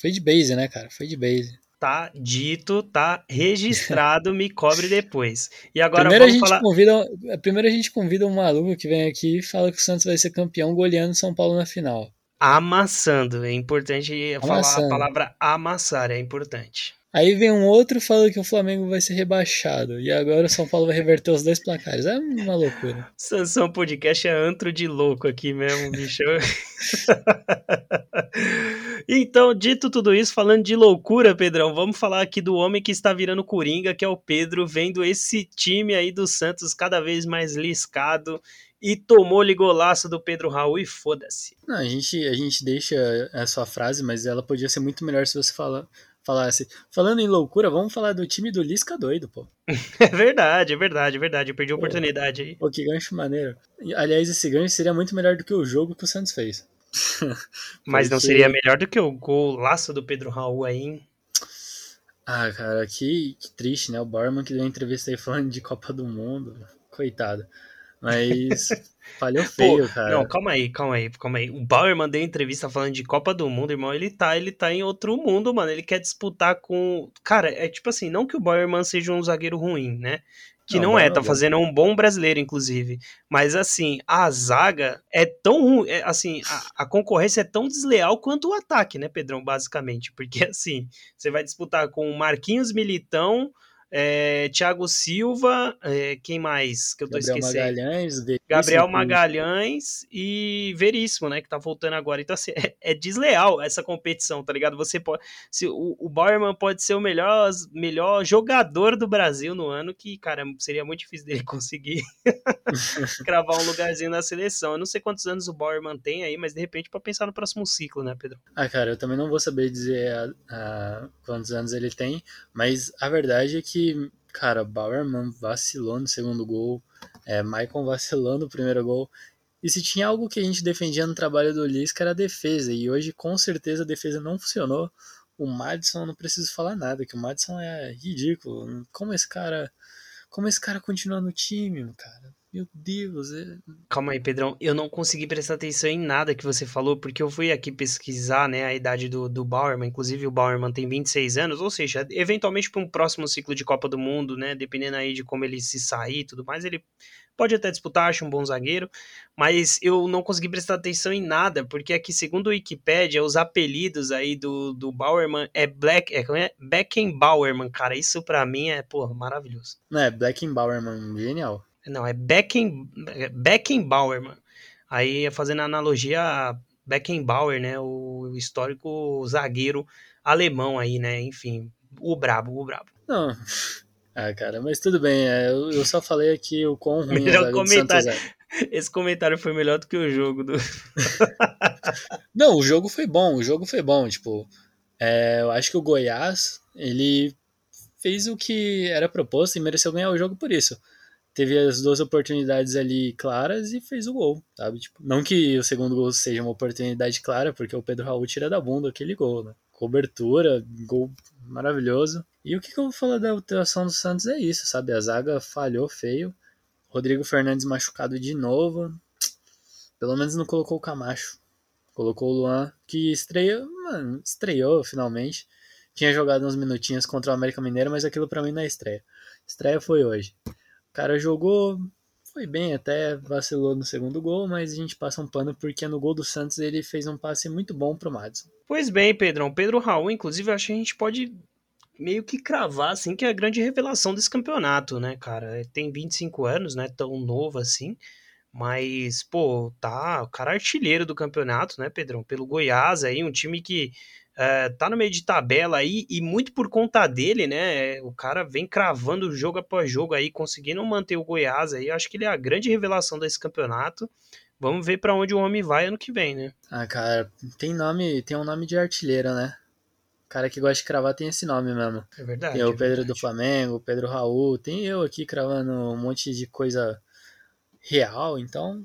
foi de base, né, cara? Foi de base. Tá dito, tá registrado, me cobre depois. E agora primeiro vamos a gente falar. Convida, primeiro a gente convida um maluco que vem aqui e fala que o Santos vai ser campeão goleando São Paulo na final. Amassando. É importante falar a Amassando. palavra amassar, é importante. Aí vem um outro e fala que o Flamengo vai ser rebaixado. E agora o São Paulo vai reverter os dois placares. É uma loucura. Sansão Podcast é antro de louco aqui mesmo, bicho. então, dito tudo isso, falando de loucura, Pedrão, vamos falar aqui do homem que está virando coringa, que é o Pedro, vendo esse time aí do Santos cada vez mais liscado e tomou-lhe golaço do Pedro Raul e foda-se. Não, a gente, a gente deixa a sua frase, mas ela podia ser muito melhor se você fala, falasse. Falando em loucura, vamos falar do time do Lisca doido, pô. É verdade, é verdade, é verdade. Eu perdi a oportunidade aí. Pô, que gancho maneiro. Aliás, esse gancho seria muito melhor do que o jogo que o Santos fez. Mas não seria melhor do que o golaço do Pedro Raul aí, hein? Ah, cara, que, que triste, né? O Barman que deu uma entrevista aí falando de Copa do Mundo. Coitado. Mas falhou feio, cara. Não, calma aí, calma aí, calma aí. O Bauer mandou entrevista falando de Copa do Mundo, irmão. Ele tá, ele tá em outro mundo, mano. Ele quer disputar com. Cara, é tipo assim, não que o Bauerman seja um zagueiro ruim, né? Que Não, não, é, Bauerman tá é bom. fazendo um bom brasileiro, inclusive. Mas assim, a zaga é tão ruim. É, assim, a, a concorrência é tão desleal quanto o ataque, né, Pedrão? Basicamente. Porque assim, você vai disputar com o Marquinhos Militão. É, Thiago Silva, é, quem mais que eu tô Gabriel esquecendo? Magalhães, Veríssimo, Gabriel Magalhães e Veríssimo, né? Que tá voltando agora. Então, assim, é, é desleal essa competição, tá ligado? Você pode. Se, o, o Bauerman pode ser o melhor, melhor jogador do Brasil no ano, que, cara, seria muito difícil dele conseguir cravar um lugarzinho na seleção. Eu não sei quantos anos o Bauerman tem aí, mas de repente pra pensar no próximo ciclo, né, Pedro? Ah, cara, eu também não vou saber dizer a- a quantos anos ele tem, mas a verdade é que, cara, Bauerman vacilou no segundo gol, é, Maicon vacilou no primeiro gol. E se tinha algo que a gente defendia no trabalho do Lisca era a defesa, e hoje com certeza a defesa não funcionou. O Madison, não preciso falar nada, que o Madison é ridículo. Como esse cara, como esse cara continua no time, cara? Meu Deus, é... Calma aí, Pedrão. Eu não consegui prestar atenção em nada que você falou, porque eu fui aqui pesquisar né, a idade do, do Bauerman. Inclusive, o Bauerman tem 26 anos, ou seja, eventualmente para um próximo ciclo de Copa do Mundo, né? Dependendo aí de como ele se sair e tudo mais, ele pode até disputar, acho um bom zagueiro. Mas eu não consegui prestar atenção em nada, porque aqui, segundo o Wikipedia, os apelidos aí do, do Bauerman é Black. É, como é? Beckenbauerman, cara. Isso pra mim é, porra, maravilhoso. Não, é Blackenbauerman, genial. Não, é Becken, Beckenbauer, mano. Aí fazendo analogia a Beckenbauer, né? O histórico zagueiro alemão aí, né? Enfim, o brabo, o brabo. Não. Ah, cara, mas tudo bem. é, eu, eu só falei aqui o quão ruim Melhor comentário. É. Esse comentário foi melhor do que o jogo do. Não, o jogo foi bom, o jogo foi bom. Tipo, é, eu acho que o Goiás, ele fez o que era proposto e mereceu ganhar o jogo por isso. Teve as duas oportunidades ali claras e fez o gol, sabe? Tipo, não que o segundo gol seja uma oportunidade clara, porque o Pedro Raul tira da bunda aquele gol, né? Cobertura, gol maravilhoso. E o que, que eu vou falar da atuação do Santos é isso, sabe? A zaga falhou feio. Rodrigo Fernandes machucado de novo. Pelo menos não colocou o Camacho. Colocou o Luan, que estreou, mano, estreou finalmente. Tinha jogado uns minutinhos contra o América Mineiro, mas aquilo pra mim não é estreia. Estreia foi hoje. O cara jogou, foi bem até, vacilou no segundo gol, mas a gente passa um pano porque no gol do Santos ele fez um passe muito bom pro Madison. Pois bem, Pedrão. Pedro Raul, inclusive, eu acho que a gente pode meio que cravar, assim, que é a grande revelação desse campeonato, né, cara? Tem 25 anos, né? Tão novo assim. Mas, pô, tá o cara artilheiro do campeonato, né, Pedrão? Pelo Goiás aí, um time que é, tá no meio de tabela aí e muito por conta dele, né? O cara vem cravando jogo após jogo aí, conseguindo manter o Goiás aí. Acho que ele é a grande revelação desse campeonato. Vamos ver pra onde o homem vai ano que vem, né? Ah, cara, tem nome, tem um nome de artilheiro, né? O cara que gosta de cravar tem esse nome mesmo. É verdade. Tem o é Pedro verdade. do Flamengo, o Pedro Raul, tem eu aqui cravando um monte de coisa real, então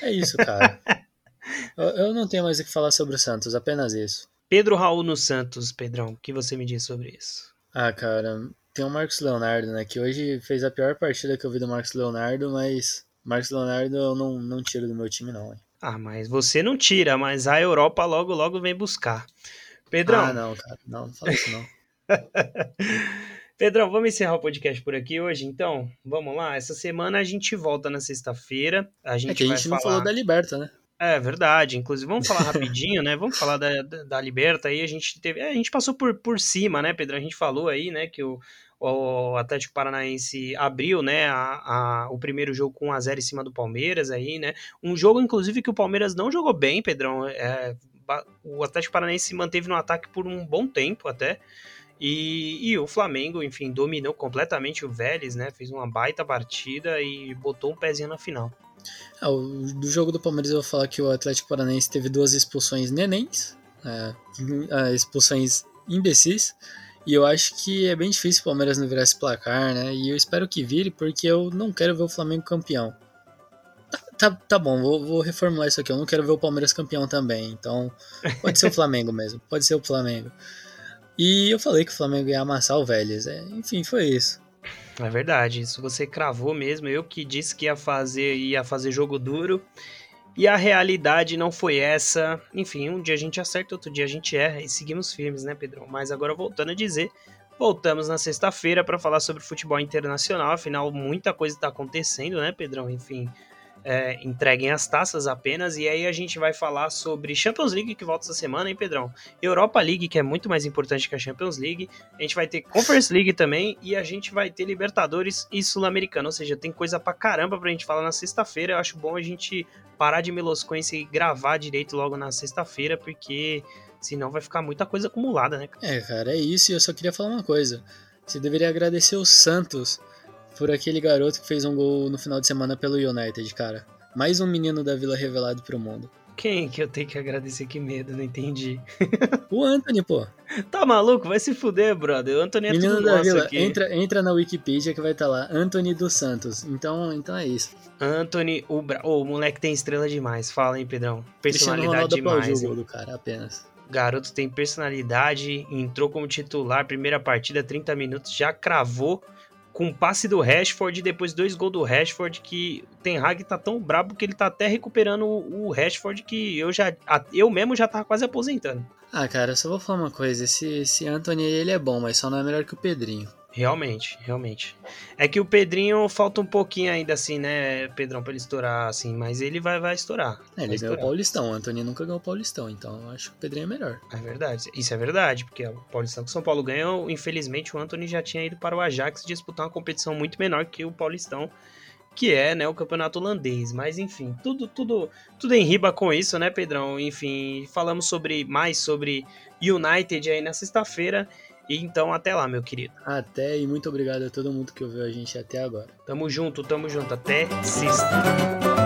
é isso, cara. eu, eu não tenho mais o que falar sobre o Santos, apenas isso. Pedro Raul no Santos, Pedrão, o que você me diz sobre isso? Ah, cara, tem o Marcos Leonardo, né? Que hoje fez a pior partida que eu vi do Marcos Leonardo, mas Marcos Leonardo eu não, não tiro do meu time, não. Hein? Ah, mas você não tira, mas a Europa logo, logo vem buscar. Pedrão, Ah, não, cara, não, não fala isso não. Pedrão, vamos encerrar o podcast por aqui hoje, então? Vamos lá? Essa semana a gente volta na sexta-feira. A gente é que a gente não falou da Liberta, né? É verdade, inclusive vamos falar rapidinho, né? Vamos falar da, da, da Liberta aí. A gente teve. É, a gente passou por, por cima, né, Pedro? A gente falou aí, né, que o, o Atlético Paranaense abriu, né, a, a, o primeiro jogo com 1x0 em cima do Palmeiras aí, né? Um jogo, inclusive, que o Palmeiras não jogou bem, Pedrão. É, o Atlético Paranaense se manteve no ataque por um bom tempo até. E, e, o Flamengo, enfim, dominou completamente o Vélez, né? Fez uma baita partida e botou um pezinho na final. Ah, o, do jogo do Palmeiras eu vou falar que o Atlético Paranaense teve duas expulsões nenéns, é, expulsões imbecis, e eu acho que é bem difícil o Palmeiras não virar esse placar, né? E eu espero que vire, porque eu não quero ver o Flamengo campeão. Tá, tá, tá bom, vou, vou, reformular isso aqui. Eu não quero ver o Palmeiras campeão também. Então, pode ser o Flamengo mesmo. Pode ser o Flamengo. E eu falei que o Flamengo ia amassar o Vélez. É, enfim, foi isso. É verdade, isso você cravou mesmo. Eu que disse que ia fazer, ia fazer jogo duro. E a realidade não foi essa. Enfim, um dia a gente acerta, outro dia a gente erra e seguimos firmes, né, Pedrão? Mas agora voltando a dizer, voltamos na sexta-feira para falar sobre futebol internacional. Afinal, muita coisa está acontecendo, né, Pedrão? Enfim, é, entreguem as taças apenas. E aí a gente vai falar sobre Champions League que volta essa semana, hein, Pedrão? Europa League, que é muito mais importante que a Champions League. A gente vai ter Conference League também. E a gente vai ter Libertadores e Sul-Americano. Ou seja, tem coisa pra caramba pra gente falar na sexta-feira. Eu acho bom a gente parar de meloscoência e gravar direito logo na sexta-feira, porque senão vai ficar muita coisa acumulada, né? É, cara, é isso. E eu só queria falar uma coisa. Você deveria agradecer o Santos por aquele garoto que fez um gol no final de semana pelo United, cara. Mais um menino da Vila revelado pro mundo. Quem que eu tenho que agradecer? Que medo, não entendi. o Anthony, pô. Tá maluco? Vai se fuder, brother. O Anthony é Menino tudo da Vila, aqui. Entra, entra na Wikipedia que vai estar tá lá. Anthony dos Santos. Então, então é isso. Anthony, o, bra... oh, o moleque tem estrela demais. Fala, hein, Pedrão. Personalidade demais. o gol do cara, apenas. Garoto tem personalidade, entrou como titular, primeira partida, 30 minutos, já cravou com passe do Rashford e depois dois gols do Rashford que o Ten Hag tá tão brabo que ele tá até recuperando o, o Rashford que eu já eu mesmo já tava quase aposentando. Ah, cara, eu só vou falar uma coisa, esse, esse Anthony ele é bom, mas só não é melhor que o Pedrinho. Realmente, realmente. É que o Pedrinho falta um pouquinho ainda assim, né, Pedrão, pra ele estourar assim, mas ele vai, vai estourar. É, ele ganhou o Paulistão, o Antônio nunca ganhou o Paulistão, então eu acho que o Pedrinho é melhor. É verdade, isso é verdade, porque o Paulistão que o São Paulo ganhou, infelizmente o Antônio já tinha ido para o Ajax disputar uma competição muito menor que o Paulistão, que é, né, o campeonato holandês. Mas enfim, tudo, tudo, tudo em riba com isso, né, Pedrão? Enfim, falamos sobre mais sobre United aí na sexta-feira. E então até lá, meu querido. Até e muito obrigado a todo mundo que ouviu a gente até agora. Tamo junto, tamo junto. Até sexta.